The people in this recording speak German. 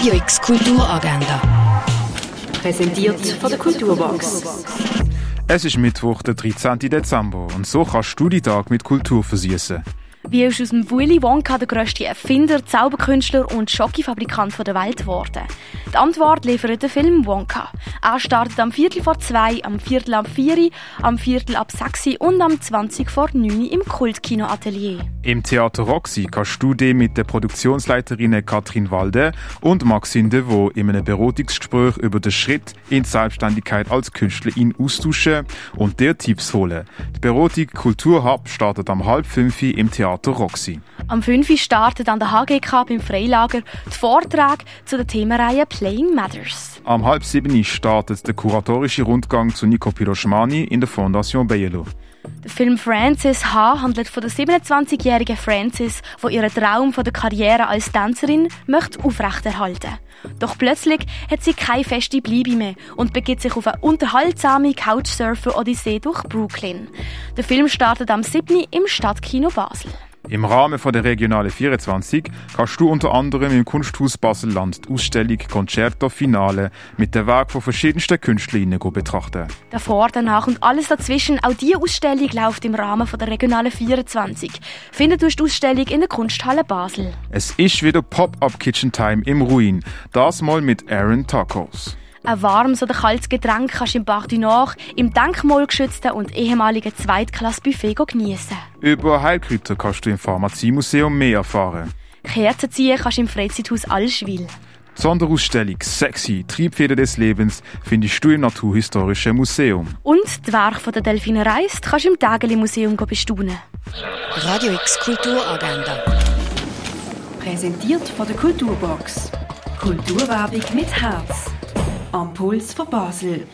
Radio X Kulturagenda. Präsentiert von der Kulturbox. Es ist Mittwoch, der 13. Dezember und so kannst du die Tag mit Kultur versüßen. Wie ist aus dem Willy Wonka der grösste Erfinder, Zauberkünstler und Schokifabrikant der Welt geworden? Die Antwort liefert der Film Wonka. Er startet am Viertel vor zwei, am Viertel ab vier, am Viertel ab sechs und am 20 vor neun im Kultkino Atelier. Im Theater Roxy kannst du dich mit der Produktionsleiterin Katrin Walde und Maxine Devaux in einem Beratungsgespräch über den Schritt in Selbstständigkeit als Künstlerin austauschen und dir Tipps holen. Die Beratung Kulturhub startet am halb fünf im Theater Roxy. Am 5. startet an der HGK beim Freilager die Vortrag zu der Themenreihe Playing Matters. Am halb sieben startet der kuratorische Rundgang zu Nico Piroschmani in der Fondation Bello. Der Film Frances H. handelt von der 27-jährigen Frances, die ihren Traum von der Karriere als Tänzerin möchte aufrechterhalten. Doch plötzlich hat sie keine feste Bleibe mehr und begibt sich auf eine unterhaltsame Couchsurfer-Odyssee durch Brooklyn. Der Film startet am 7. im Stadtkino Basel. Im Rahmen von der Regionale 24 kannst du unter anderem im Kunsthaus Basel-Land die Ausstellung Concerto Finale mit der Werk von verschiedensten Künstlerinnen betrachten. Davor, danach und alles dazwischen, auch diese Ausstellung läuft im Rahmen von der Regionale 24. Findet du die Ausstellung in der Kunsthalle Basel. Es ist wieder Pop-Up Kitchen Time im Ruin, das mal mit Aaron Tacos. Ein warmes oder kaltes Getränk kannst du im Bar du Nord im denkmalgeschützten und ehemaligen Zweitklasse-Buffet geniessen. Über Heilkräuter kannst du im Pharmaziemuseum mehr erfahren. Kerzen ziehen kannst du im Freizeithaus Allschwil. Die Sonderausstellung Sexy, Triebfeder des Lebens findest du im Naturhistorischen Museum. Und die Werke von der Delfine Reist kannst du im Tägeli-Museum bestaunen. Radio X Kulturagenda. Präsentiert von der Kulturbox. Kulturwerbung mit Herz. Am Puls von Basel.